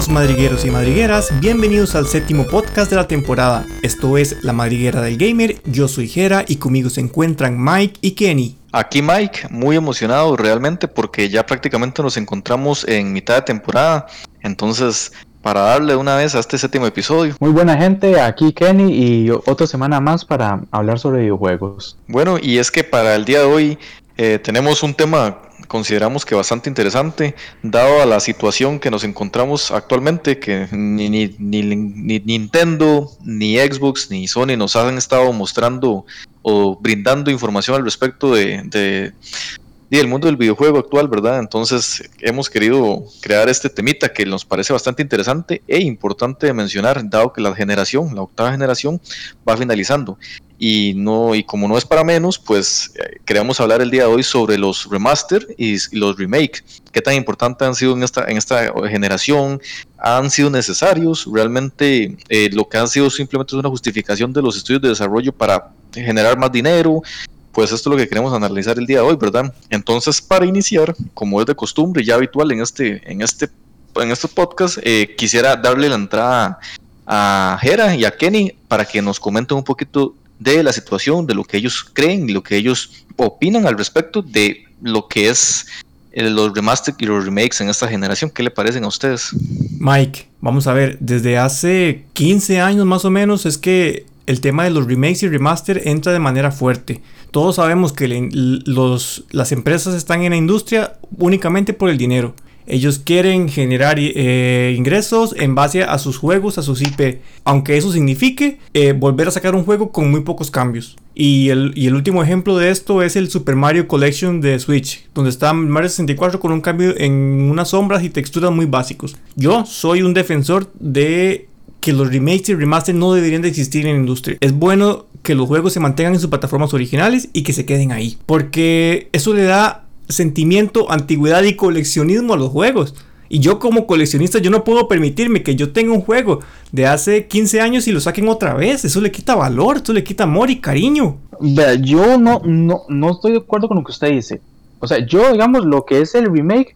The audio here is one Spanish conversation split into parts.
amigos madrigueros y madrigueras, bienvenidos al séptimo podcast de la temporada. Esto es La Madriguera del Gamer, yo soy Jera y conmigo se encuentran Mike y Kenny. Aquí Mike, muy emocionado realmente porque ya prácticamente nos encontramos en mitad de temporada, entonces para darle una vez a este séptimo episodio. Muy buena gente, aquí Kenny y otra semana más para hablar sobre videojuegos. Bueno, y es que para el día de hoy eh, tenemos un tema consideramos que bastante interesante, dado a la situación que nos encontramos actualmente, que ni, ni, ni, Nintendo, ni Xbox, ni Sony nos han estado mostrando o brindando información al respecto de, del mundo del videojuego actual, ¿verdad? Entonces hemos querido crear este temita que nos parece bastante interesante e importante de mencionar, dado que la generación, la octava generación, va finalizando. Y no y como no es para menos, pues eh, queríamos hablar el día de hoy sobre los remaster y, los remake, qué tan importantes han sido en esta en esta generación, han sido necesarios, realmente eh, lo que han sido simplemente es una justificación de los estudios de desarrollo para generar más dinero, pues esto es lo que queremos analizar el día de hoy, ¿verdad? Entonces, para iniciar, como es de costumbre ya habitual en este en este en estos podcasts, eh, quisiera darle la entrada a Jera y a Kenny para que nos comenten un poquito de la situación, de lo que ellos creen y lo que ellos opinan al respecto de lo que es eh, los remaster y los remakes en esta generación. ¿Qué le parecen a ustedes? Mike, vamos a ver, desde hace 15 años más o menos es que el tema de los remakes y remaster entra de manera fuerte. Todos sabemos que las empresas están en la industria únicamente por el dinero. Ellos quieren generar eh, ingresos en base a sus juegos, a sus IP, aunque eso signifique eh, volver a sacar un juego con muy pocos cambios. Y el, y el, último ejemplo de esto es el Super Mario Collection de Switch, donde está Mario 64 con un cambio en unas sombras y texturas muy básicos. Yo soy un defensor de que los remakes y remasters no deberían de existir en la industria. Es bueno que los juegos se mantengan en sus plataformas originales y que se queden ahí, porque eso le da sentimiento, antigüedad y coleccionismo a los juegos. Y yo como coleccionista yo no puedo permitirme que yo tenga un juego de hace 15 años y lo saquen otra vez. Eso le quita valor, eso le quita amor y cariño. yo no, no, no estoy de acuerdo con lo que usted dice. O sea, yo digamos lo que es el remake,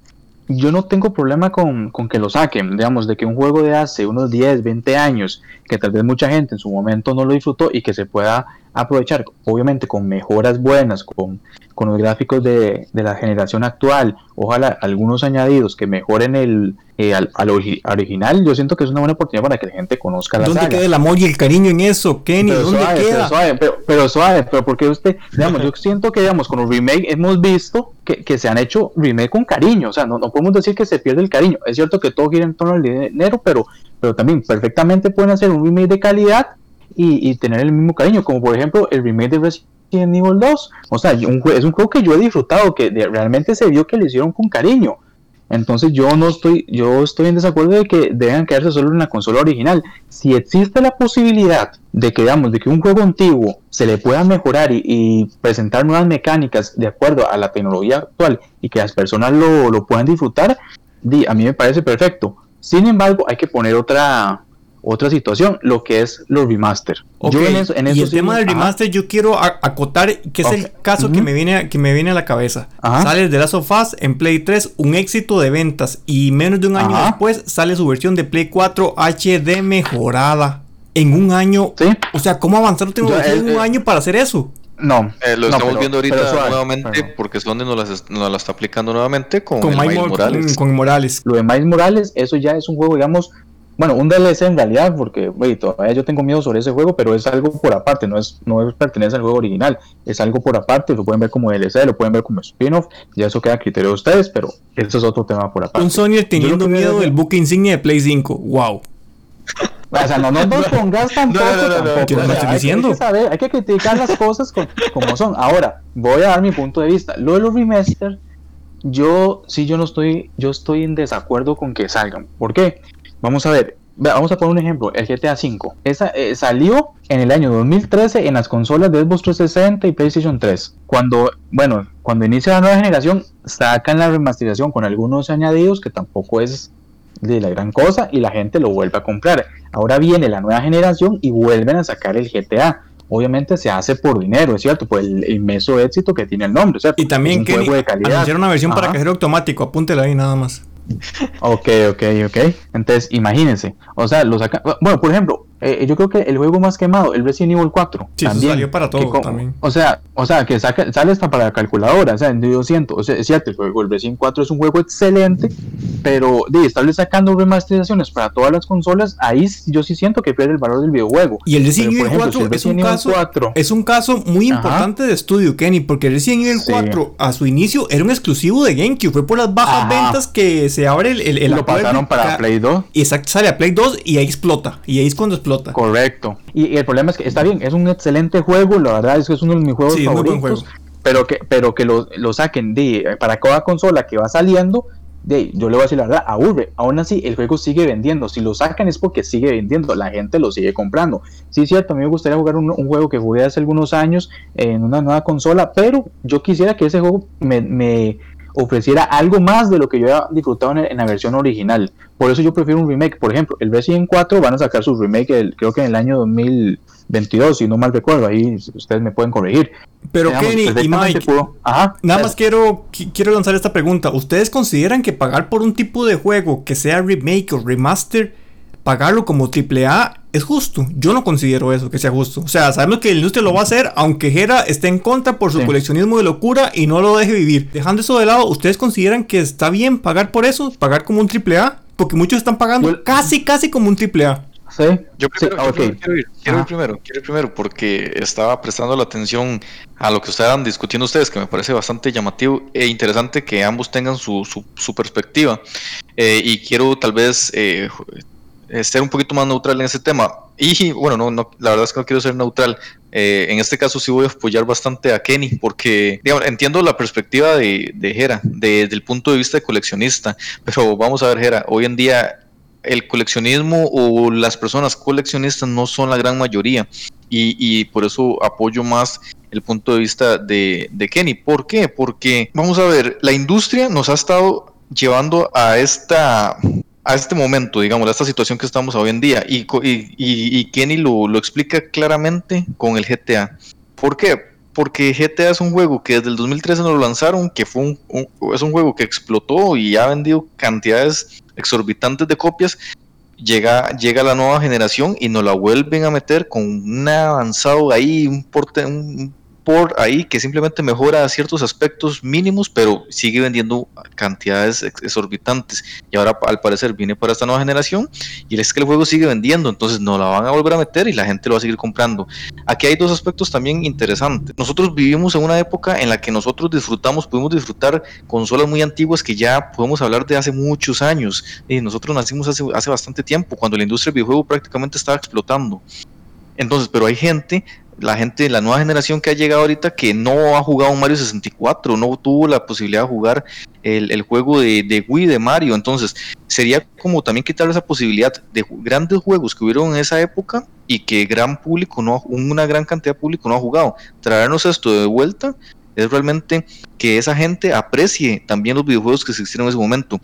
yo no tengo problema con, con, que lo saquen. Digamos, de que un juego de hace unos 10, 20 años, que tal vez mucha gente en su momento no lo disfrutó y que se pueda aprovechar, obviamente con mejoras buenas, con, con los gráficos de, de, la generación actual, ojalá algunos añadidos que mejoren el eh, al, original, yo siento que es una buena oportunidad para que la gente conozca la ¿Dónde queda el amor y el cariño en eso, Kenny? Pero ¿Dónde suave, queda? Pero suave, pero, suave, pero porque usted, digamos, yo siento que digamos con los remake hemos visto que, que, se han hecho remake con cariño, o sea, no, no podemos decir que se pierde el cariño, es cierto que todo gira en torno al dinero, pero, pero también perfectamente pueden hacer un remake de calidad y, tener el mismo cariño, como por ejemplo el remake de Resident Evil 2. O sea, es un juego que yo he disfrutado, que realmente se vio que le hicieron con cariño. Entonces yo no estoy, yo estoy en desacuerdo de que deban quedarse solo en la consola original. Si existe la posibilidad de que, digamos, de que un juego antiguo se le pueda mejorar y, presentar nuevas mecánicas de acuerdo a la tecnología actual y que las personas lo, lo puedan disfrutar, a mí me parece perfecto. Sin embargo, hay que poner otra, otra situación, lo que es los remaster. y el tema del remaster yo quiero acotar que es el caso que, me viene, que me viene a la cabeza. Sale de Last of Us en Play 3, un éxito de ventas y menos de un año después sale su versión de Play 4 HD mejorada. En un año. O sea, ¿cómo avanzar en un eh, año para hacer eso? No. Eh, lo estamos viendo ahorita nuevamente porque es donde nos la, está aplicando nuevamente con, Miles Morales. Con, Morales. Lo de Miles Morales, eso ya es un juego, digamos, bueno, un DLC en realidad, porque todavía yo tengo miedo sobre ese juego, pero es algo por aparte, no es, no pertenece al juego original, es algo por aparte, lo pueden ver como DLC, lo pueden ver como spin-off, ya eso queda a criterio de ustedes, pero eso es otro tema por aparte. Un Sony teniendo miedo del book insignia de Play 5, wow. O sea, no nos pongas tampoco. No, no, no, tampoco. estoy diciendo? Hay, que saber, hay que criticar las cosas como son. Ahora, voy a dar mi punto de vista. Lo de los remaster, yo sí, yo no estoy, yo estoy en desacuerdo con que salgan. ¿Por qué? Vamos a ver, vamos a poner un ejemplo, el GTA V. Esa, eh, salió en el año 2013 en las consolas de Xbox 360 y PlayStation 3. Cuando, bueno, cuando inicia la nueva generación, sacan la remasterización con algunos añadidos que tampoco es de la gran cosa y la gente lo vuelve a comprar. Ahora viene la nueva generación y vuelven a sacar el GTA. Obviamente se hace por dinero, es cierto, por el inmenso éxito que tiene el nombre, ¿cierto? Y también que una versión para cajero automático, apúntela ahí nada más. Ok, ok, ok. Entonces, imagínense. O sea, lo sacan. Bueno, por ejemplo, eh, yo creo que el juego más quemado, el Resident Evil 4. Sí, también, salió para todo también. O sea, o sea, que saca, sale hasta para la calculadora. O sea, yo siento, o sea, es cierto, el, juego, el Resident 4 es un juego excelente, pero de estarle sacando remasterizaciones para todas las consolas, ahí yo sí siento que pierde el valor del videojuego. Y el Resident Evil 4, es, un caso, 4, es un caso muy importante de estudio, Kenny, porque el Resident Evil 4 a su inicio era un exclusivo de GameCube. Fue por las bajas ventas que se abre el. el, Lo pasaron para Play 2. Exacto, sale a Play 2 y ahí explota. Y ahí es cuando explota. Correcto. Y, el problema es que está bien, es un excelente juego, la verdad es que es uno de mis juegos favoritos. Pero que, pero que lo, lo saquen de para cada consola que va saliendo, de, yo le voy a decir la verdad, aburre. Aún así, el juego sigue vendiendo. Si lo sacan es porque sigue vendiendo, la gente lo sigue comprando. Sí, es cierto, a mí me gustaría jugar un, un juego que jugué hace algunos años en una nueva consola, pero yo quisiera que ese juego me, me ofreciera algo más de lo que yo había disfrutado en, la versión original. Por eso yo prefiero un remake. Por ejemplo, el Resident 4 van a sacar su remake, creo que en el año 2022, si no mal recuerdo. Ahí ustedes me pueden corregir. Pero Kenny y Mike, nada más quiero, quiero lanzar esta pregunta. ¿Ustedes consideran que pagar por un tipo de juego que sea remake o remaster, pagarlo como AAA es justo. Yo no considero eso que sea justo. O sea, sabemos que la industria lo va a hacer, aunque Jera esté en contra por su coleccionismo de locura y no lo deje vivir. Dejando eso de lado, ¿ustedes consideran que está bien pagar por eso? ¿Pagar como un AAA? Porque muchos están pagando casi, casi como un AAA. Sí. Yo primero, quiero, ir, quiero primero, quiero ir primero porque estaba prestando la atención a lo que estaban discutiendo ustedes, que me parece bastante llamativo e interesante que ambos tengan su, su, perspectiva. Eh, y quiero tal vez eh, ser un poquito más neutral en ese tema. Y bueno, no, no, la verdad es que no quiero ser neutral. Eh, en este caso sí voy a apoyar bastante a Kenny, porque entiendo la perspectiva de, de Jera, desde el punto de vista de coleccionista, pero vamos a ver, Jera, hoy en día el coleccionismo o las personas coleccionistas no son la gran mayoría. Y, y por eso apoyo más el punto de vista de, de Kenny. ¿Por qué? Porque, vamos a ver, la industria nos ha estado llevando a esta a este momento, digamos, a esta situación que estamos hoy en día. Y, y, y, Kenny lo, lo, explica claramente con el GTA. ¿Por qué? Porque GTA es un juego que desde el 2013 nos lo lanzaron, que fue un, es un juego que explotó y ha vendido cantidades exorbitantes de copias. Llega, llega la nueva generación y nos la vuelven a meter con un avanzado ahí, un, porte, un por ahí que simplemente mejora ciertos aspectos mínimos, pero sigue vendiendo cantidades exorbitantes. Y ahora al parecer viene para esta nueva generación y es que el juego sigue vendiendo, entonces no la van a volver a meter y la gente lo va a seguir comprando. Aquí hay dos aspectos también interesantes. Nosotros vivimos en una época en la que nosotros disfrutamos, pudimos disfrutar consolas muy antiguas que ya podemos hablar de hace muchos años. Y nosotros nacimos hace, hace bastante tiempo, cuando la industria del videojuego prácticamente estaba explotando. Entonces, pero hay gente la gente, la nueva generación que ha llegado ahorita que no ha jugado un Mario 64, no tuvo la posibilidad de jugar el, juego de, Wii de Mario. Entonces, sería como también quitarle esa posibilidad de grandes juegos que hubieron en esa época y que gran público, no una gran cantidad de público no ha jugado. Traernos esto de vuelta es realmente que esa gente aprecie también los videojuegos que existieron en ese momento.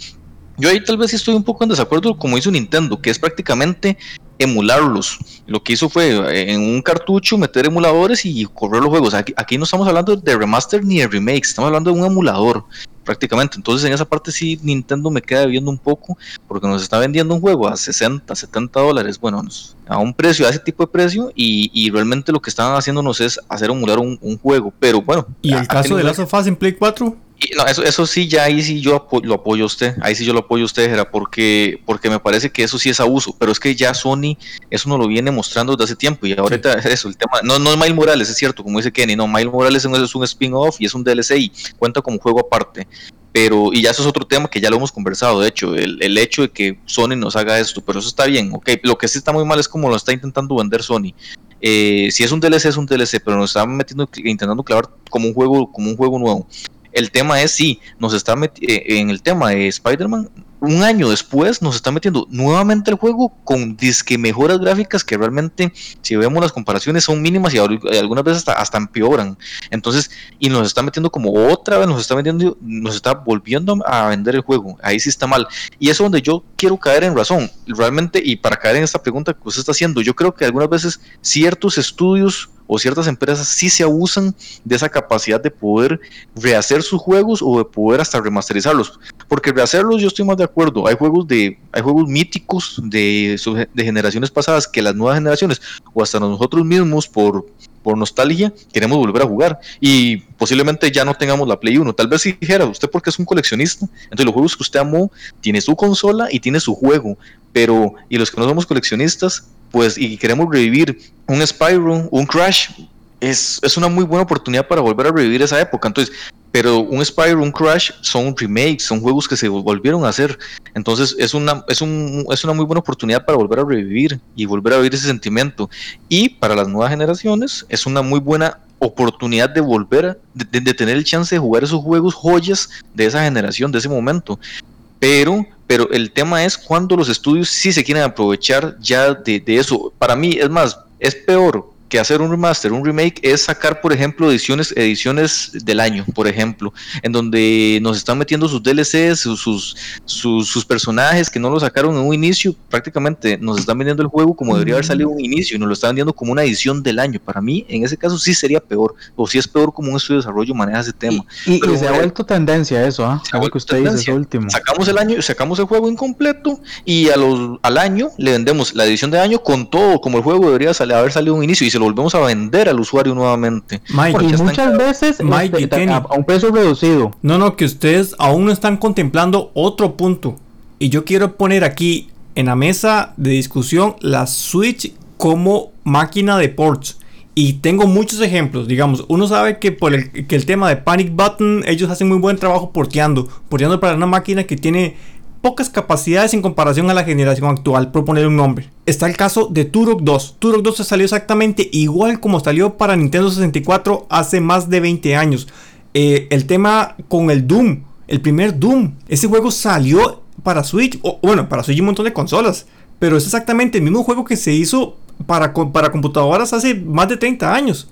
Yo ahí tal vez estoy un poco en desacuerdo como hizo Nintendo, que es prácticamente emularlos. Lo que hizo fue eh, en un cartucho meter emuladores y correr los juegos. Aquí, no estamos hablando de remaster ni de remakes, estamos hablando de un emulador prácticamente. Entonces en esa parte sí Nintendo me queda viendo un poco porque nos está vendiendo un juego a 60, 70 dólares, bueno, a un precio, a ese tipo de precio y, realmente lo que están haciéndonos es hacer emular un, juego. Pero bueno. ¿Y el caso de Last of Us en Play 4? No, eso, eso sí, ya ahí sí yo lo apoyo a usted, ahí sí yo lo apoyo a usted, era porque, porque me parece que eso sí es abuso, pero es que ya Sony eso no lo viene mostrando desde hace tiempo y ahorita eso, el tema, no, no es Miles Morales, es cierto, como dice Kenny, no, Miles Morales es un spin-off y es un DLC y cuenta como juego aparte, pero, y ya eso es otro tema que ya lo hemos conversado, de hecho, el, el hecho de que Sony nos haga esto, pero eso está bien, ok, lo que sí está muy mal es como lo está intentando vender Sony, eh, si es un DLC es un DLC, pero nos está metiendo, intentando clavar como un juego, como un juego nuevo. El tema es, sí, nos está eh, en el tema de Spider-Man, un año después nos está metiendo nuevamente el juego con disque mejoras gráficas que realmente, si vemos las comparaciones, son mínimas y algunas veces hasta, empeoran. Entonces, y nos está metiendo como otra vez, nos está metiendo, nos está volviendo a vender el juego. Ahí sí está mal. Y eso es donde yo quiero caer en razón. Realmente, y para caer en esta pregunta que usted está haciendo, yo creo que algunas veces ciertos estudios o ciertas empresas sí se abusan de esa capacidad de poder rehacer sus juegos o de poder hasta remasterizarlos. Porque rehacerlos yo estoy más de acuerdo. Hay juegos de, hay juegos míticos de, generaciones pasadas que las nuevas generaciones o hasta nosotros mismos por, por nostalgia queremos volver a jugar y posiblemente ya no tengamos la Play 1. Tal vez si dijera, usted porque es un coleccionista, entonces los juegos que usted amó tiene su consola y tiene su juego, pero y los que no somos coleccionistas, pues y queremos revivir un Spyro, un Crash, es, es, una muy buena oportunidad para volver a revivir esa época. Entonces, pero un Spyro, un Crash son remakes, son juegos que se volvieron a hacer. Entonces, es una, es, un, es una muy buena oportunidad para volver a revivir y volver a vivir ese sentimiento. Y para las nuevas generaciones, es una muy buena oportunidad de volver, de, de tener el chance de jugar esos juegos joyas de esa generación, de ese momento. Pero pero el tema es cuando los estudios sí se quieren aprovechar ya de, de, eso. Para mí, es más, es peor que hacer un remaster, un remake, es sacar, por ejemplo, ediciones, ediciones del año, por ejemplo, en donde nos están metiendo sus DLCs, sus, sus, sus, personajes que no lo sacaron en un inicio, prácticamente nos están vendiendo el juego como debería haber salido un inicio y nos lo están vendiendo como una edición del año. Para mí, en ese caso sí sería peor, o si sí es peor como un estudio de desarrollo maneja ese tema. Y, y, se ha vuelto tendencia eso, ¿ah? ¿eh? que usted tendencia. dice último. Sacamos el año, sacamos el juego incompleto y a los, al año le vendemos la edición de año con todo, como el juego debería haber salido un inicio y se lo volvemos a vender al usuario nuevamente. Mike, y muchas veces Mike, este, a, a un precio reducido. No, no, que ustedes aún no están contemplando otro punto. Y yo quiero poner aquí en la mesa de discusión la Switch como máquina de ports. Y tengo muchos ejemplos, digamos, uno sabe que por el, que el tema de Panic Button, ellos hacen muy buen trabajo porteando, porteando para una máquina que tiene pocas capacidades en comparación a la generación actual, por poner un nombre. Está el caso de Turok 2. Turok 2 salió exactamente igual como salió para Nintendo 64 hace más de 20 años. Eh, el tema con el Doom, el primer Doom, ese juego salió para Switch, o bueno, para Switch y un montón de consolas, pero es exactamente el mismo juego que se hizo para, para computadoras hace más de 30 años.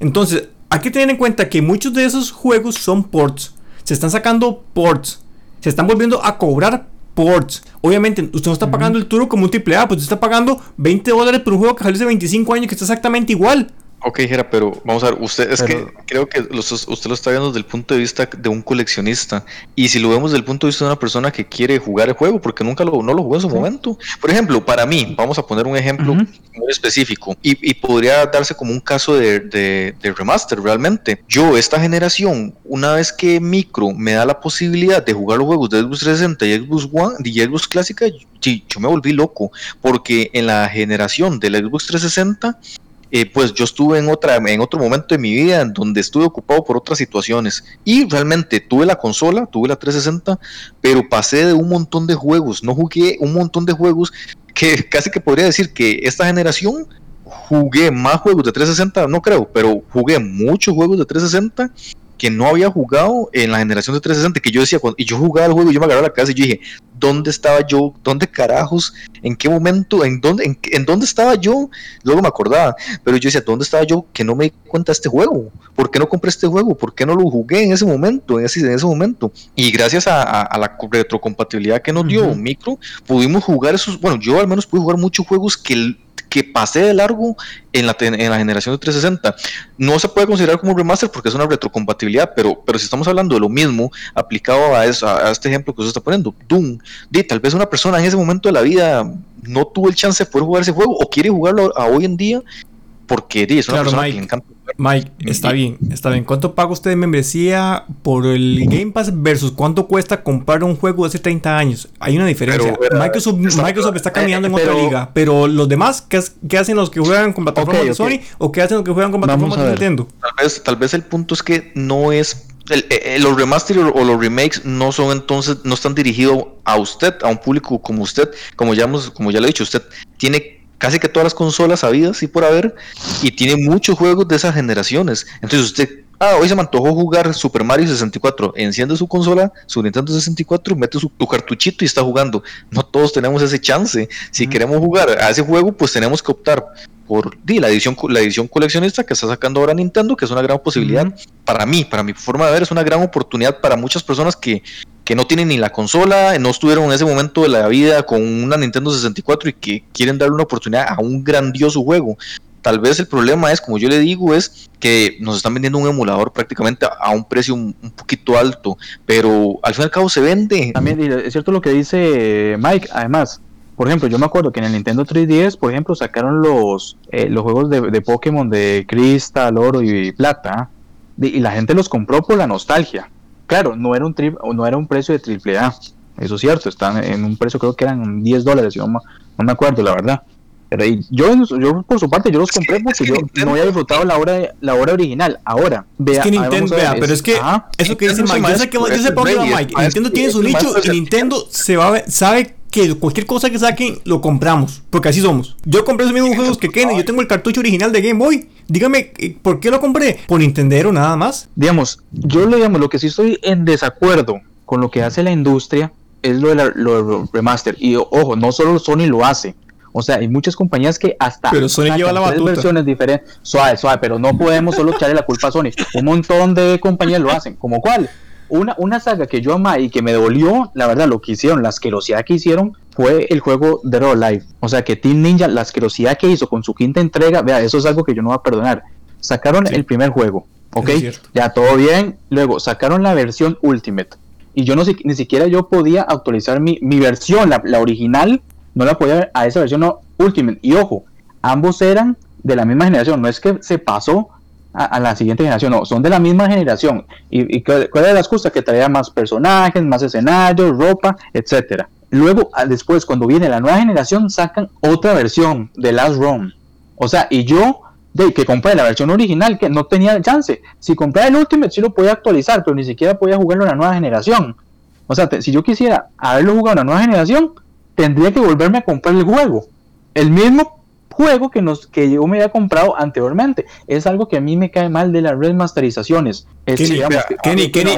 Entonces, hay que tener en cuenta que muchos de esos juegos son ports. Se están sacando ports se están volviendo a cobrar ports. Obviamente, usted no está pagando el Turo como un triple A, pues usted está pagando 20 dólares por un juego que salió hace 25 años que está exactamente igual. Ok, Jera, pero vamos a ver, usted es que creo que usted lo está viendo desde el punto de vista de un coleccionista. Y si lo vemos desde el punto de vista de una persona que quiere jugar el juego, porque nunca lo, no lo jugó en su momento. Por ejemplo, para mí, vamos a poner un ejemplo muy específico, y, podría darse como un caso de, de, remaster realmente. Yo, esta generación, una vez que Micro me da la posibilidad de jugar los juegos de Xbox 360 y Xbox One y Xbox Clásica, yo me volví loco, porque en la generación del Xbox 360 eh, pues yo estuve en, otra, en otro momento de mi vida en donde estuve ocupado por otras situaciones. Y realmente tuve la consola, tuve la 360, pero pasé de un montón de juegos, no jugué un montón de juegos que casi que podría decir que esta generación jugué más juegos de 360, no creo, pero jugué muchos juegos de 360 que no había jugado en la generación de 360, que yo decía, cuando, y yo jugaba el juego yo me agarraba la casa y yo dije, ¿dónde estaba yo? ¿Dónde carajos? ¿En qué momento? ¿En dónde, en, dónde estaba yo? Luego me acordaba, pero yo decía, ¿dónde estaba yo que no me di cuenta de este juego? ¿Por qué no compré este juego? ¿Por qué no lo jugué en ese momento? En ese, en ese momento. Y gracias a, la retrocompatibilidad que nos dio Micro, pudimos jugar esos, bueno, yo al menos pude jugar muchos juegos que que pasé de largo en la, en la generación de 360. No se puede considerar como un remaster porque es una retrocompatibilidad, pero, pero si estamos hablando de lo mismo aplicado a, eso, a este ejemplo que usted está poniendo, Doom, de, tal vez una persona en ese momento de la vida no tuvo el chance de poder jugar ese juego o quiere jugarlo a hoy en día porque es una persona que le encanta. Mike, está bien, está bien. ¿Cuánto paga usted de membresía por el Game Pass versus cuánto cuesta comprar un juego de hace 30 años? Hay una diferencia. Microsoft, está, caminando en otra liga, pero los demás, ¿qué, hacen los que juegan con plataformas de Sony o qué hacen los que juegan con plataformas de Nintendo? Tal vez, tal vez el punto es que no es el, eh, los remaster o los remakes no son entonces no están dirigidos a usted a un público como usted como ya hemos, como ya le he dicho usted tiene casi que todas las consolas habidas y por haber, y tiene muchos juegos de esas generaciones. Entonces usted, ah, hoy se me antojó jugar Super Mario 64, enciende su consola, su Nintendo 64, mete su, cartuchito y está jugando. No todos tenemos ese chance. Si queremos jugar a ese juego, pues tenemos que optar por di, la edición la edición coleccionista que está sacando ahora Nintendo, que es una gran posibilidad para mí, para mi forma de ver, es una gran oportunidad para muchas personas que, que no tienen ni la consola, no estuvieron en ese momento de la vida con una Nintendo 64 y que quieren darle una oportunidad a un grandioso juego. Tal vez el problema es, como yo le digo, es que nos están vendiendo un emulador prácticamente a un precio un, poquito alto, pero al fin y al cabo se vende. También es cierto lo que dice Mike, además, por ejemplo, yo me acuerdo que en el Nintendo 3DS, por ejemplo, sacaron los, eh, los juegos de, Pokémon de Cristal, Oro y Plata, y la gente los compró por la nostalgia. Claro, no era un, tri no era un precio de triple A, eso es cierto, están en un precio creo que eran 10 dólares, no, no me acuerdo la verdad. Pero yo, yo por su parte yo los compré porque yo no había disfrutado la obra la obra original. Ahora, vea, es que Nintendo, vea, pero es que eso que dice Mike, yo sé que yo sé por qué Mike. Nintendo tiene su nicho y Nintendo se va sabe que cualquier cosa que saquen lo compramos, porque así somos. Yo compré esos mismos juegos que Kenny, yo tengo el cartucho original de Game Boy. Dígame, eh, ¿por qué lo compré? ¿Por Nintendo nada más? Digamos, yo le digamos, lo que sí estoy en desacuerdo con lo que hace la industria es lo de, la, lo remaster. Y ojo, no solo Sony lo hace. O sea, hay muchas compañías que hasta pero Sony lleva la batuta. versiones diferentes. Suave, suave, pero no podemos solo echarle la culpa a Sony. Un montón de compañías lo hacen. ¿Como cuál? Una, una saga que yo amé y que me dolió, la verdad, lo que hicieron, la asquerosidad que hicieron, fue el juego de Roll Life. O sea, que Team Ninja, la asquerosidad que hizo con su quinta entrega, vea, eso es algo que yo no voy a perdonar. Sacaron el primer juego, ¿ok? Ya todo bien. Luego sacaron la versión Ultimate y yo no ni siquiera yo podía actualizar mi, versión, la, original, no la ver a esa versión no, Ultimate. Y ojo, ambos eran de la misma generación, no es que se pasó a, la siguiente generación, no, son de la misma generación. ¿Y, cuál era la excusa? Que traía más personajes, más escenarios, ropa, etcétera. Luego, después, cuando viene la nueva generación, sacan otra versión de Last Run. O sea, y yo de que compré la versión original, que no tenía chance. Si compré el Ultimate, sí lo podía actualizar, pero ni siquiera podía jugarlo en la nueva generación. O sea, si yo quisiera haberlo jugado en la nueva generación, tendría que volverme a comprar el juego. El mismo juego que, nos, que yo me había comprado anteriormente. Es algo que a mí me cae mal de las remasterizaciones. Kenny, Kenny,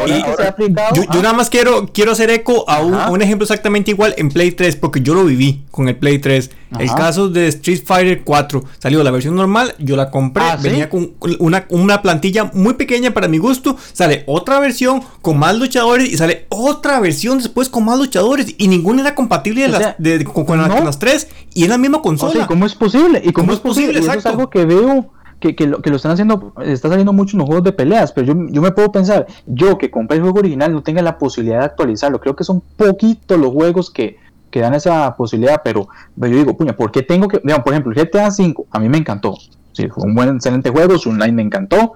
yo, nada más quiero, quiero hacer eco a un, ejemplo exactamente igual en Play 3, porque yo lo viví con el Play 3. El caso de Street Fighter 4 salió la versión normal, yo la compré, ah, venía con una, una plantilla muy pequeña para mi gusto, sale otra versión con más luchadores y sale otra versión después con más luchadores y ninguna era compatible con, las, tres y en la misma consola. ¿Cómo es posible? ¿Y cómo, es posible? Eso es algo que veo que, lo, que lo están haciendo, está saliendo mucho en los juegos de peleas, pero yo, yo me puedo pensar, yo que compré el juego original no tenga la posibilidad de actualizarlo, creo que son poquitos los juegos que, que dan esa posibilidad, pero, yo digo, puña, ¿por qué tengo que, digamos, por ejemplo, el GTA V a mí me encantó, sí, fue un buen, excelente juego, su online me encantó,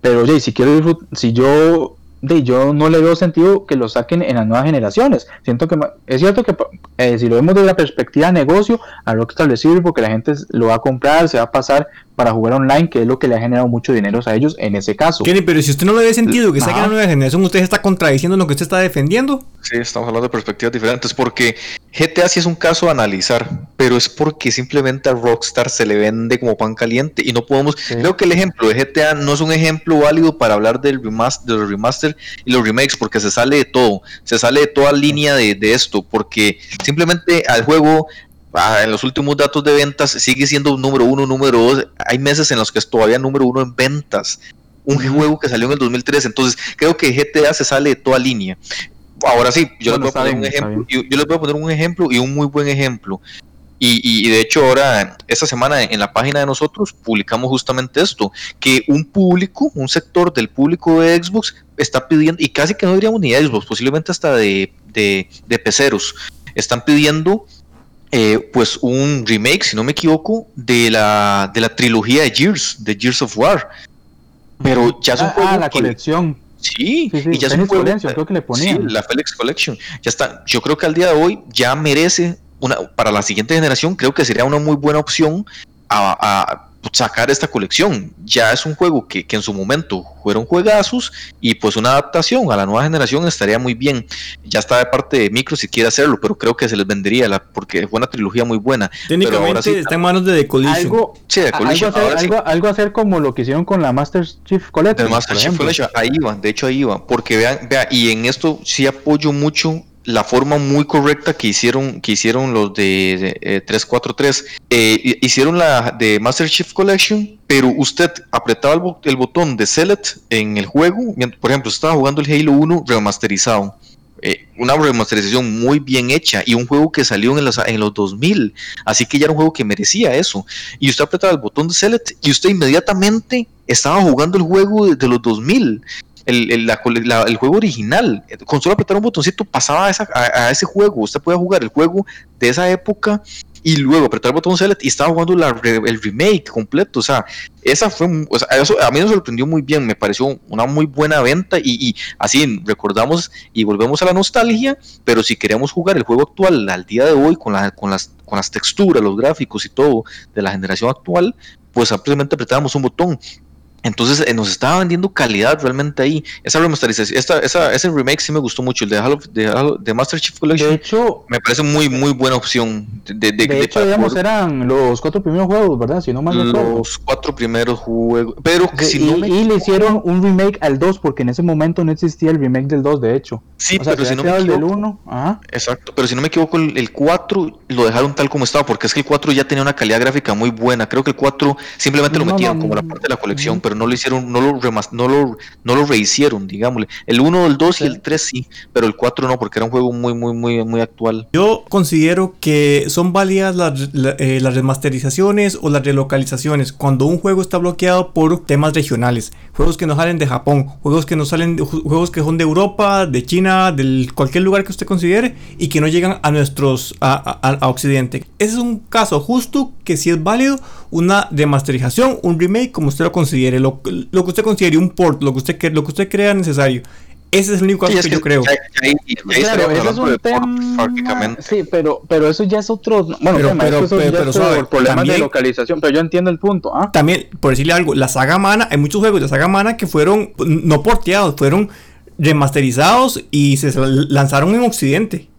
pero oye, si quiero si yo de yo no le veo sentido que lo saquen en las nuevas generaciones. Siento que es cierto que eh, si lo vemos desde la perspectiva de negocio, a lo que establecido porque la gente lo va a comprar, se va a pasar para jugar online, que es lo que le ha generado mucho dinero a ellos en ese caso. Kenny, pero si usted no le ve sentido que saquen la nueva generación, usted está contradiciendo lo que usted está defendiendo. Sí, estamos hablando de perspectivas diferentes, porque GTA sí es un caso a analizar, pero es porque simplemente a Rockstar se le vende como pan caliente y no podemos. Creo que el ejemplo de GTA no es un ejemplo válido para hablar del remaster, de los remaster y los remakes, porque se sale de todo, se sale de toda línea de, de esto, porque simplemente al juego en los últimos datos de ventas sigue siendo número uno, número dos. Hay meses en los que es todavía número uno en ventas. Un juego que salió en el 2003. Entonces, creo que GTA se sale de toda línea. Ahora sí, yo, les, voy a poner un ejemplo, yo, les voy a poner un ejemplo y un muy buen ejemplo. Y, de hecho ahora, esta semana en la página de nosotros publicamos justamente esto, que un público, un sector del público de Xbox está pidiendo, y casi que no diríamos ni Xbox, posiblemente hasta de, de, de peceros, están pidiendo eh, pues un remake, si no me equivoco, de la, de la trilogía de Gears, de Gears of War. Pero ya es un ah, ah la colección. Sí, y ya es un juego, creo que le ponían. Sí, la Felix Collection. Ya está. Yo creo que al día de hoy ya merece una para la siguiente generación, creo que sería una muy buena opción a sacar esta colección. Ya es un juego que, en su momento fueron juegazos y pues una adaptación a la nueva generación estaría muy bien. Ya está de parte de Micro si quiere hacerlo, pero creo que se les vendería la, porque fue una trilogía muy buena. Técnicamente está en manos de The Collision. Algo, algo, hacer, como lo que hicieron con la Master Chief Collection. Master Chief Collection, ahí va, de hecho ahí va, porque vean, vean, y en esto sí apoyo mucho la forma muy correcta que hicieron, que hicieron los de, 343. Eh, eh, hicieron la de Master Chief Collection, pero usted apretaba el, botón de Select en el juego. Por ejemplo, estaba jugando el Halo 1 remasterizado. eh, una remasterización muy bien hecha y un juego que salió en los, en los 2000. Así que ya era un juego que merecía eso. Y usted apretaba el botón de Select y usted inmediatamente estaba jugando el juego de, los 2000. El, el, el, juego original, con solo apretar un botoncito pasaba a, a, ese juego, usted podía jugar el juego de esa época y luego apretar el botón select y estaba jugando la, el remake completo. O sea, esa fue, o sea, eso a mí me sorprendió muy bien, me pareció una muy buena venta y, y, así recordamos y volvemos a la nostalgia, pero si queremos jugar el juego actual al día de hoy con, la, con, las, con las texturas, los gráficos y todo de la generación actual, pues simplemente apretábamos un botón entonces eh, nos estaba vendiendo calidad realmente ahí. Esa remasterización, esta, esa, ese remake sí me gustó mucho, el de, Halo, de, de Master Chief Collection. De hecho, me parece muy, muy buena opción. De, de, de hecho, digamos, eran los cuatro primeros juegos, ¿verdad? Si no mal Los cuatro primeros juegos. Pero si y, no me y le hicieron un remake al 2, porque en ese momento no existía el remake del 2, de hecho. Sí, o sea, pero si no me equivoco. Del 1, Ajá. Exacto, pero si no me equivoco, el, el 4 lo dejaron tal como estaba, porque es que el 4 ya tenía una calidad gráfica muy buena. Creo que el 4 simplemente lo metieron no, como la parte de la colección, pero no lo hicieron, no lo no lo, no lo rehicieron, digámosle. El 1, el 2 y el 3 sí, pero el 4 no, porque era un juego muy, muy, muy, muy actual. Yo considero que son válidas las, la, eh, las remasterizaciones o las relocalizaciones cuando un juego está bloqueado por temas regionales. Juegos que no salen de Japón, juegos que no salen, juegos que son de Europa, de China, de cualquier lugar que usted considere y que no llegan a nuestros, a, a, a Occidente. Ese es un caso justo que si es válido una remasterización, un remake, como usted lo considere, lo, lo que usted considere un port, lo que usted, lo que usted crea necesario. Ese es el único caso sí, que, que, yo creo. Claro, ese es un tema. Sí, pero, pero eso ya es otro. Bueno, pero, tema, pero, eso pero, pero, ya es problemas de localización. Pero yo entiendo el punto. ¿ah? También, por decirle algo, la saga Mana, hay muchos juegos de saga Mana que fueron no porteados, fueron remasterizados y se lanzaron en Occidente.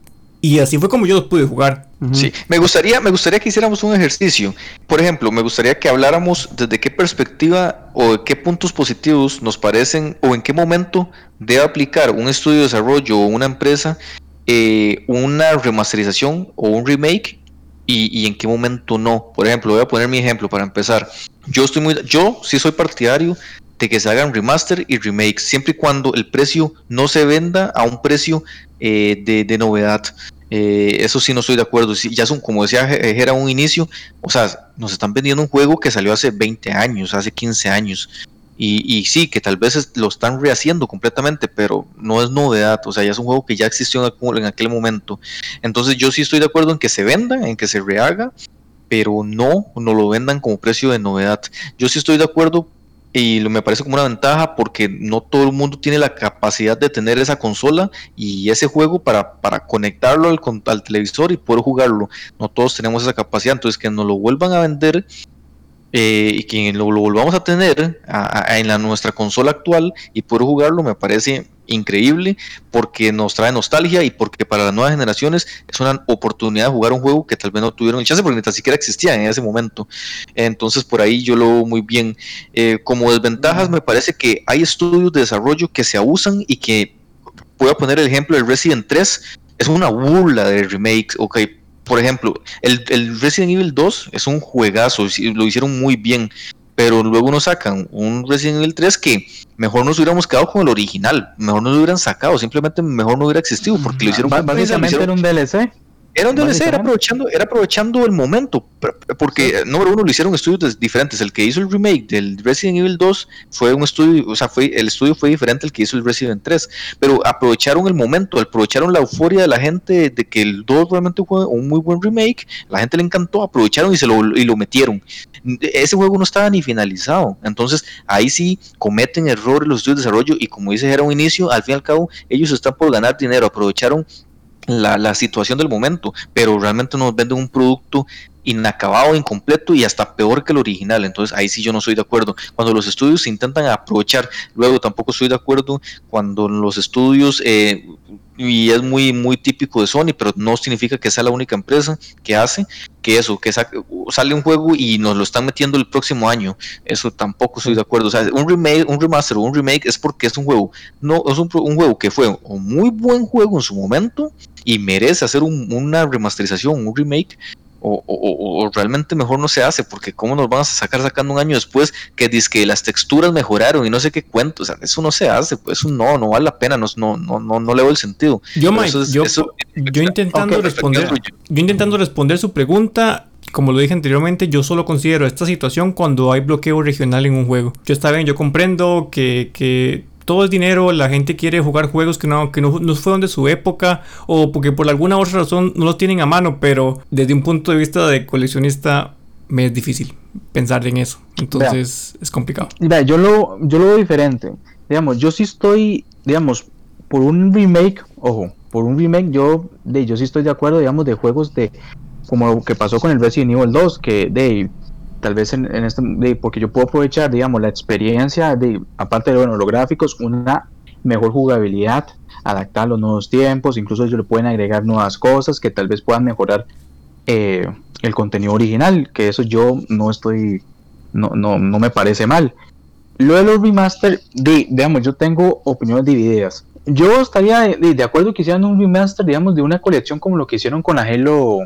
Y así fue como yo los pude jugar. Sí, me gustaría, me gustaría que hiciéramos un ejercicio. Por ejemplo, me gustaría que habláramos desde qué perspectiva o de qué puntos positivos nos parecen o en qué momento debe aplicar un estudio de desarrollo o una empresa eh, una remasterización o un remake y, y, en qué momento no. Por ejemplo, voy a poner mi ejemplo para empezar. Yo estoy muy, yo sí soy partidario de que se hagan remaster y remake, siempre y cuando el precio no se venda a un precio eh, de, de, novedad. Eh, eso sí no estoy de acuerdo. Si ya son, como decía era un inicio, o sea, nos están vendiendo un juego que salió hace 20 años, hace 15 años. Y, sí, que tal vez lo están rehaciendo completamente, pero no es novedad, o sea, ya es un juego que ya existió en, en aquel momento. Entonces yo sí estoy de acuerdo en que se venda, en que se rehaga, pero no, no lo vendan como precio de novedad. Yo sí estoy de acuerdo y me parece como una ventaja porque no todo el mundo tiene la capacidad de tener esa consola y ese juego para, para conectarlo al, al, televisor y poder jugarlo. No todos tenemos esa capacidad, entonces que nos lo vuelvan a vender eh, y que lo, lo, volvamos a tener en la, nuestra consola actual y poder jugarlo me parece increíble porque nos trae nostalgia y porque para las nuevas generaciones es una oportunidad de jugar un juego que tal vez no tuvieron chance porque ni tan siquiera existía en ese momento. Entonces por ahí yo lo veo muy bien. Eh, como desventajas me parece que hay estudios de desarrollo que se abusan y que voy a poner el ejemplo del Resident 3 es una burla de remake, ok. Por ejemplo, el, el Resident Evil 2 es un juegazo, lo hicieron muy bien, pero luego nos sacan un Resident Evil 3 que mejor nos hubiéramos quedado con el original, mejor nos lo hubieran sacado, simplemente mejor no hubiera existido porque lo hicieron básicamente era un DLC. Era un DLC, era aprovechando, era aprovechando el momento, porque sí. número uno lo hicieron estudios diferentes. El que hizo el remake del Resident Evil 2 fue un estudio, o sea, fue, el estudio fue diferente al que hizo el Resident 3, pero aprovecharon el momento, aprovecharon la euforia de la gente de que el 2 realmente fue un muy buen remake, la gente le encantó, aprovecharon y se lo, y lo metieron. Ese juego no estaba ni finalizado, entonces ahí sí cometen errores los estudios de desarrollo y como dice era un inicio, al fin y al cabo ellos están por ganar dinero, aprovecharon la, situación del momento, pero realmente nos venden un producto inacabado, incompleto y hasta peor que el original. Entonces ahí sí yo no estoy de acuerdo. Cuando los estudios intentan aprovechar, luego tampoco estoy de acuerdo cuando los estudios, eh, y es muy, muy típico de Sony, pero no significa que sea la única empresa que hace que eso, que sale un juego y nos lo están metiendo el próximo año. Eso tampoco estoy de acuerdo. O sea, un remake, un remaster o un remake es porque es un juego, no, es un juego que fue un muy buen juego en su momento y merece hacer un, una remasterización, un remake, o, realmente mejor no se hace, porque cómo nos van a sacar sacando un año después que dice que las texturas mejoraron y no sé qué cuento, o sea, eso no se hace, pues eso no, no vale la pena, no, no, no, no, no le veo el sentido. Yo, yo, intentando responder, yo intentando responder su pregunta, como lo dije anteriormente, yo solo considero esta situación cuando hay bloqueo regional en un juego. Yo está bien, yo comprendo que, que todo es dinero, la gente quiere jugar juegos que no, que no, no, fueron de su época o porque por alguna otra razón no los tienen a mano, pero desde un punto de vista de coleccionista me es difícil pensar en eso. Entonces es complicado. yo lo, yo lo veo diferente. Digamos, yo sí estoy, digamos, por un remake, ojo, por un remake yo, de, yo sí estoy de acuerdo, digamos, de juegos de como lo que pasó con el Resident Evil 2, que de tal vez en, este, porque yo puedo aprovechar, digamos, la experiencia de, aparte de bueno, los gráficos, una mejor jugabilidad, adaptar los nuevos tiempos, incluso ellos le pueden agregar nuevas cosas que tal vez puedan mejorar eh, el contenido original, que eso yo no estoy, no, no, no me parece mal. Luego de los remaster, digamos, yo tengo opiniones divididas. Yo estaría de, acuerdo que hicieran un remaster, digamos, de una colección como lo que hicieron con la Halo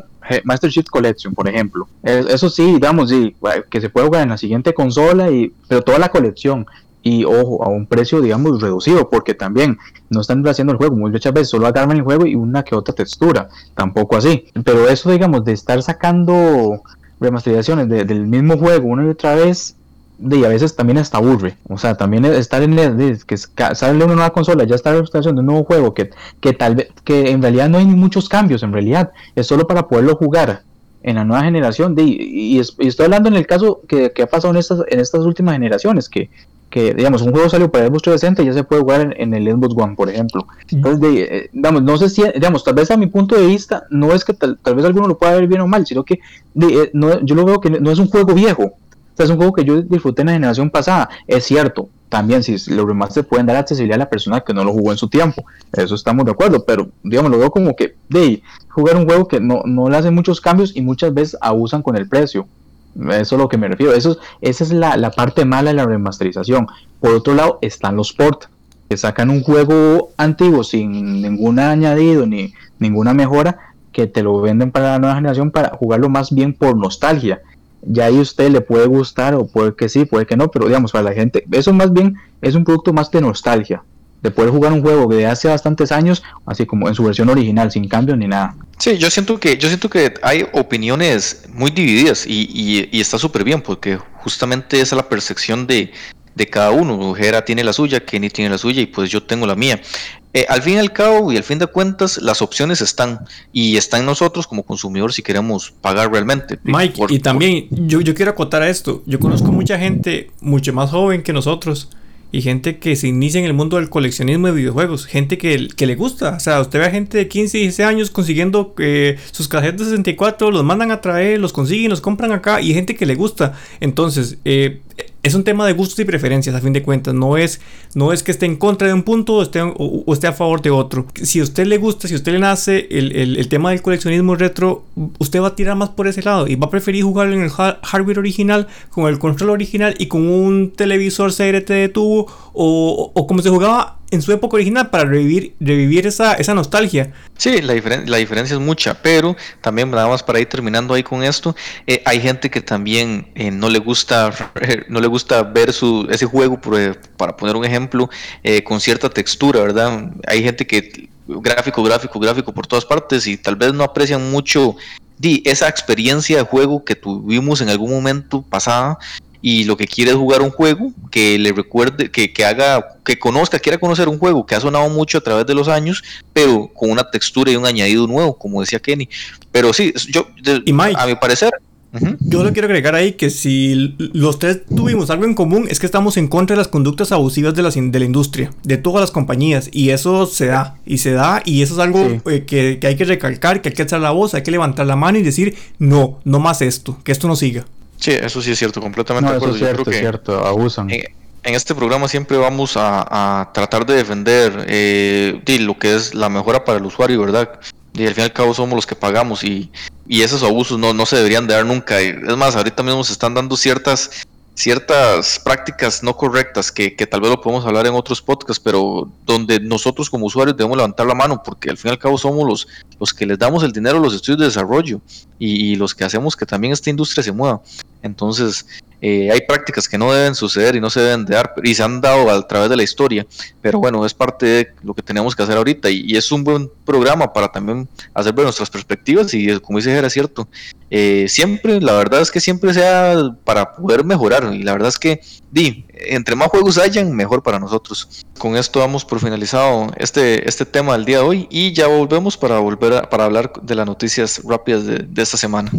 Master Chief Collection, por ejemplo. Eso sí, digamos, sí, que se puede jugar en la siguiente consola, y, pero toda la colección. Y ojo, a un precio, digamos, reducido, porque también no están haciendo el juego. Muchas veces solo agarran el juego y una que otra textura. Tampoco así. Pero eso, digamos, de estar sacando remasterizaciones del mismo juego una y otra vez, y a veces también hasta aburre. O sea, también estar en el, que sale una nueva consola, ya está la de un nuevo juego que, que tal vez, que en realidad no hay muchos cambios, en realidad, es solo para poderlo jugar en la nueva generación. De, y, estoy hablando en el caso que, ha pasado en estas, en estas últimas generaciones, que, que digamos, un juego salió para el Xbox 360 y ya se puede jugar en, el Xbox One, por ejemplo. Entonces, de, digamos, no sé si, digamos, tal vez a mi punto de vista, no es que tal, vez alguno lo pueda ver bien o mal, sino que eh, no, yo lo veo que no es un juego viejo es un juego que yo disfruté en la generación pasada. Es cierto, también si los remasters pueden dar accesibilidad a la persona que no lo jugó en su tiempo. Eso estamos de acuerdo, pero digamos, lo veo como que de jugar un juego que no, no le hacen muchos cambios y muchas veces abusan con el precio. Eso es lo que me refiero. Eso, esa es la, la parte mala de la remasterización. Por otro lado, están los ports, que sacan un juego antiguo sin ningún añadido ni ninguna mejora, que te lo venden para la nueva generación para jugarlo más bien por nostalgia ya ahí usted le puede gustar o puede que sí, puede que no, pero digamos, para la gente, eso más bien es un producto más de nostalgia, de poder jugar un juego de hace bastantes años, así como en su versión original, sin cambio ni nada. Sí, yo siento que, yo siento que hay opiniones muy divididas y, y, está súper bien, porque justamente esa es la percepción de, de cada uno. Jera tiene la suya, Kenny tiene la suya y pues yo tengo la mía. Eh, al fin y al cabo y al fin de cuentas, las opciones están y están nosotros como consumidores si queremos pagar realmente. Mike, y también yo, yo quiero acotar a esto. Yo conozco mucha gente mucho más joven que nosotros y gente que se inicia en el mundo del coleccionismo de videojuegos, gente que, que le gusta, o sea, usted ve a gente de 15 y 16 años consiguiendo eh, sus casetas de 64, los mandan a traer, los consiguen, los compran acá y gente que le gusta. Entonces, eh, es un tema de gustos y preferencias a fin de cuentas. No es, no es que esté en contra de un punto o esté, o, esté a favor de otro. Si a usted le gusta, si a usted le nace el, el, tema del coleccionismo retro, usted va a tirar más por ese lado y va a preferir jugarlo en el hardware original, con el control original y con un televisor CRT de tubo o, o como se jugaba en su época original para revivir, revivir esa, esa nostalgia. Sí, la, diferencia es mucha, pero también nada más para ir terminando ahí con esto, eh, hay gente que también eh, no le gusta no le gusta ver su, ese juego, eh, para poner un ejemplo, con cierta textura, ¿verdad? Hay gente que gráfico, gráfico, gráfico por todas partes y tal vez no aprecian mucho di, esa experiencia de juego que tuvimos en algún momento pasada y lo que quiere es jugar un juego que le recuerde, que, que, haga, que conozca, quiera conocer un juego que ha sonado mucho a través de los años, pero con una textura y un añadido nuevo, como decía Kenny. Pero sí, yo, a mi parecer. Yo le quiero agregar ahí que si los tres tuvimos algo en común es que estamos en contra de las conductas abusivas de la, de la industria, de todas las compañías, y eso se da, y se da, y eso es algo eh, que, que hay que recalcar, que hay que alzar la voz, hay que levantar la mano y decir, no, no más esto, que esto no siga. Sí, eso sí es cierto, completamente de acuerdo. es cierto, es cierto, abusan. En, este programa siempre vamos a, tratar de defender eh, lo que es la mejora para el usuario, ¿verdad? Y al fin y al cabo somos los que pagamos y, y esos abusos no, no se deberían de dar nunca. Es más, ahorita mismo se están dando ciertas ciertas prácticas no correctas que, tal vez lo podemos hablar en otros podcasts, pero donde nosotros como usuarios debemos levantar la mano porque al fin y al cabo somos los, los que les damos el dinero a los estudios de desarrollo y los que hacemos que también esta industria se mueva. Entonces, eh, hay prácticas que no deben suceder y no se deben de dar y se han dado a través de la historia, pero bueno, es parte de lo que tenemos que hacer ahorita y, es un buen programa para también hacer ver nuestras perspectivas y como dice era cierto, eh, siempre, la verdad es que siempre sea para poder mejorar y la verdad es que, di, entre más juegos hayan, mejor para nosotros. Con esto damos por finalizado este, este tema del día de hoy y ya volvemos para volver para hablar de las noticias rápidas de esta semana.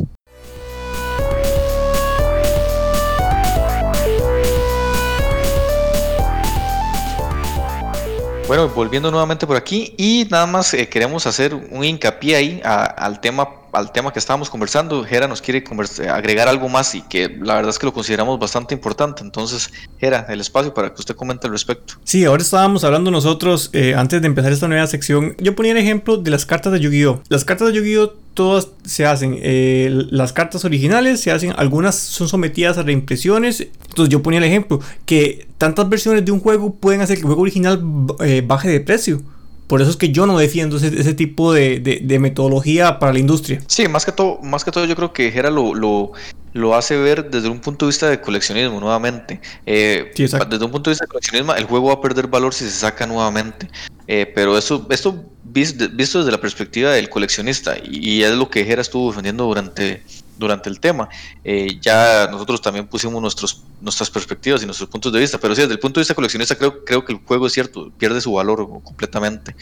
Bueno, volviendo nuevamente por aquí y nada más eh, queremos hacer un hincapié ahí al tema al tema que estábamos conversando. Gera nos quiere agregar algo más y que la verdad es que lo consideramos bastante importante. Entonces, Gera, el espacio para que usted comente al respecto. Sí, ahora estábamos hablando nosotros, eh, antes de empezar esta nueva sección, yo ponía el ejemplo de las cartas de Yu-Gi-Oh! Las cartas de Yu-Gi-Oh! todas se hacen, eh, las cartas originales se hacen, algunas son sometidas a reimpresiones. Entonces yo ponía el ejemplo, que tantas versiones de un juego pueden hacer que el juego original eh, baje de precio. Por eso es que yo no defiendo ese, tipo de, metodología para la industria. Sí, más que todo, más que todo yo creo que Gera lo, lo, hace ver desde un punto de vista de coleccionismo nuevamente. Eh, desde un punto de vista de coleccionismo, el juego va a perder valor si se saca nuevamente. Eh, pero eso, esto visto, desde la perspectiva del coleccionista, y, es lo que Jera estuvo defendiendo durante, durante el tema. Eh, ya nosotros también pusimos nuestros, nuestras perspectivas y nuestros puntos de vista, pero sí, desde el punto de vista coleccionista creo, creo que el juego es cierto, pierde su valor completamente.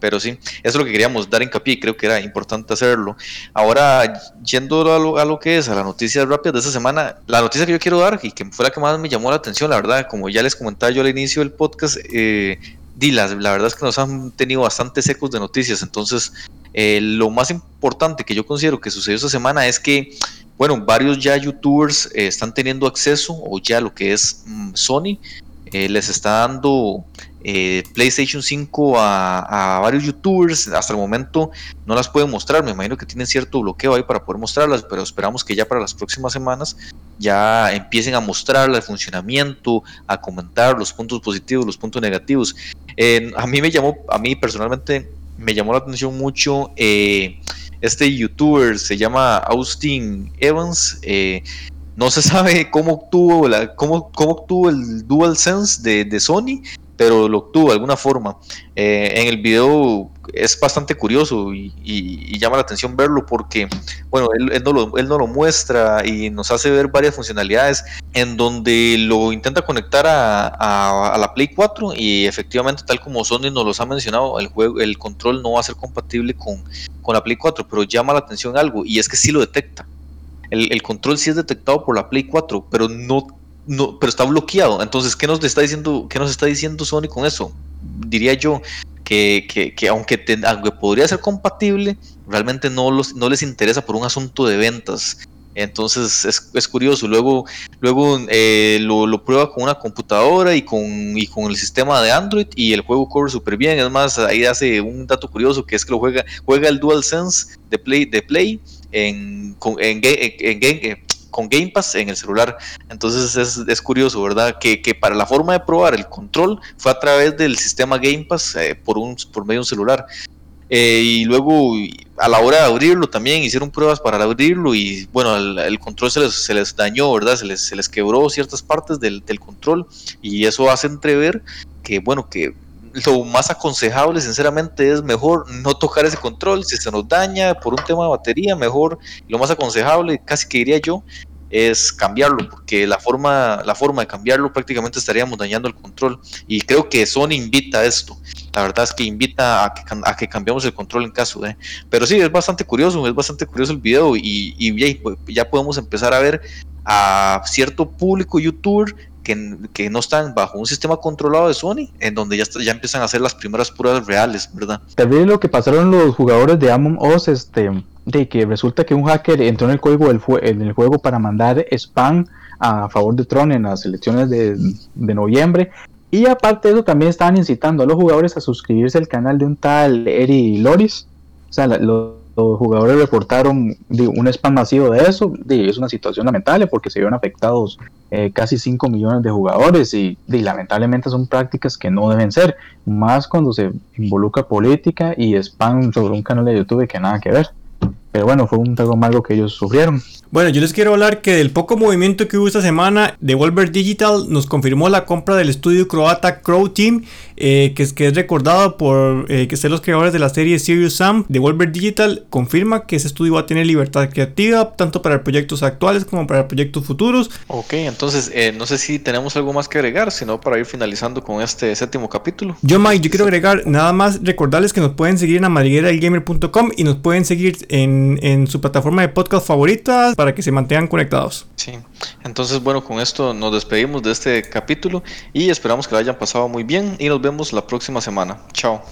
Pero sí, eso es lo que queríamos dar hincapié y creo que era importante hacerlo. Ahora, yendo a lo, a lo que es, a la noticia rápida de esta semana, la noticia que yo quiero dar y que fue la que más me llamó la atención, la verdad, como ya les comentaba yo al inicio del podcast, eh, la, verdad es que nos han tenido bastantes ecos de noticias, entonces eh, lo más importante que yo considero que sucedió esta semana es que, bueno, varios ya youtubers eh, están teniendo acceso o ya lo que es mm, Sony eh, les está dando PlayStation 5 a, varios youtubers. Hasta el momento no las pueden mostrar. Me imagino que tienen cierto bloqueo ahí para poder mostrarlas, pero esperamos que ya para las próximas semanas ya empiecen a mostrar el funcionamiento, a comentar los puntos positivos, los puntos negativos. a mí me llamó, a mí personalmente me llamó la atención mucho. Eh, este youtuber se llama Austin Evans. Eh, no se sabe cómo obtuvo, la, cómo, cómo obtuvo el DualSense de, de Sony, pero lo obtuvo de alguna forma. Eh, en el video es bastante curioso y, llama la atención verlo porque, bueno, él, no lo, él, no lo, muestra y nos hace ver varias funcionalidades en donde lo intenta conectar a, la Play 4 y efectivamente, tal como Sony nos los ha mencionado, el, juego, el control no va a ser compatible con, con la Play 4, pero llama la atención algo y es que sí lo detecta. El, el control sí es detectado por la Play 4, pero no no, pero está bloqueado. Entonces, ¿qué nos está diciendo, qué nos está diciendo Sony con eso? Diría yo que, que, aunque, podría ser compatible, realmente no, los, no les interesa por un asunto de ventas. Entonces es, curioso. Luego, luego eh, lo, prueba con una computadora y con, y con el sistema de Android y el juego corre súper bien. Es más, ahí hace un dato curioso que es que lo juega, juega el DualSense de Play, de Play en, en, en, en, con Game Pass en el celular. Entonces es, curioso, ¿verdad? Que, para la forma de probar el control fue a través del sistema Game Pass eh, por, un, por medio de un celular. Eh, y luego a la hora de abrirlo también hicieron pruebas para abrirlo y bueno, el, control se les, se les, dañó, ¿verdad? Se les, se les quebró ciertas partes del, del control y eso hace entrever que bueno, que lo más aconsejable, sinceramente, es mejor no tocar ese control. Si se nos daña por un tema de batería, mejor. Lo más aconsejable, casi que diría yo, es cambiarlo, porque la forma, la forma de cambiarlo prácticamente estaríamos dañando el control. Y creo que Sony invita a esto. La verdad es que invita a que, a que cambiamos el control en caso de. Pero sí, es bastante curioso, es bastante curioso el video y, y ya podemos empezar a ver a cierto público youtuber que, no están bajo un sistema controlado de Sony, en donde ya, ya empiezan a hacer las primeras pruebas reales, ¿verdad? También lo que pasaron los jugadores de Among Us, este, de que resulta que un hacker entró en el juego, del en el juego para mandar spam a favor de Tron en las elecciones de, noviembre. Y aparte de eso, también estaban incitando a los jugadores a suscribirse al canal de un tal Eri Loris. O sea, los los jugadores reportaron un spam masivo de eso, es una situación lamentable porque se vieron afectados eh, casi 5 millones de jugadores y, lamentablemente son prácticas que no deben ser, más cuando se involucra política y spam sobre un canal de YouTube que nada que ver. Pero bueno, fue un trago malo que ellos sufrieron. Bueno, yo les quiero hablar que del poco movimiento que hubo esta semana, Devolver Digital nos confirmó la compra del estudio croata Crow Team, eh, que, es, que es recordado por eh, que ser los creadores de la serie Serious Sam. Devolver Digital confirma que ese estudio va a tener libertad creativa, tanto para proyectos actuales como para proyectos futuros. Ok, entonces eh, no sé si tenemos algo más que agregar, sino para ir finalizando con este séptimo capítulo. Yo, Mike, yo quiero agregar nada más recordarles que nos pueden seguir en amadrigueradelgamer.com y nos pueden seguir en, su plataforma de podcast favorita para que se mantengan conectados. Sí, entonces bueno, con esto nos despedimos de este capítulo y esperamos que lo hayan pasado muy bien y nos vemos la próxima semana. Chao.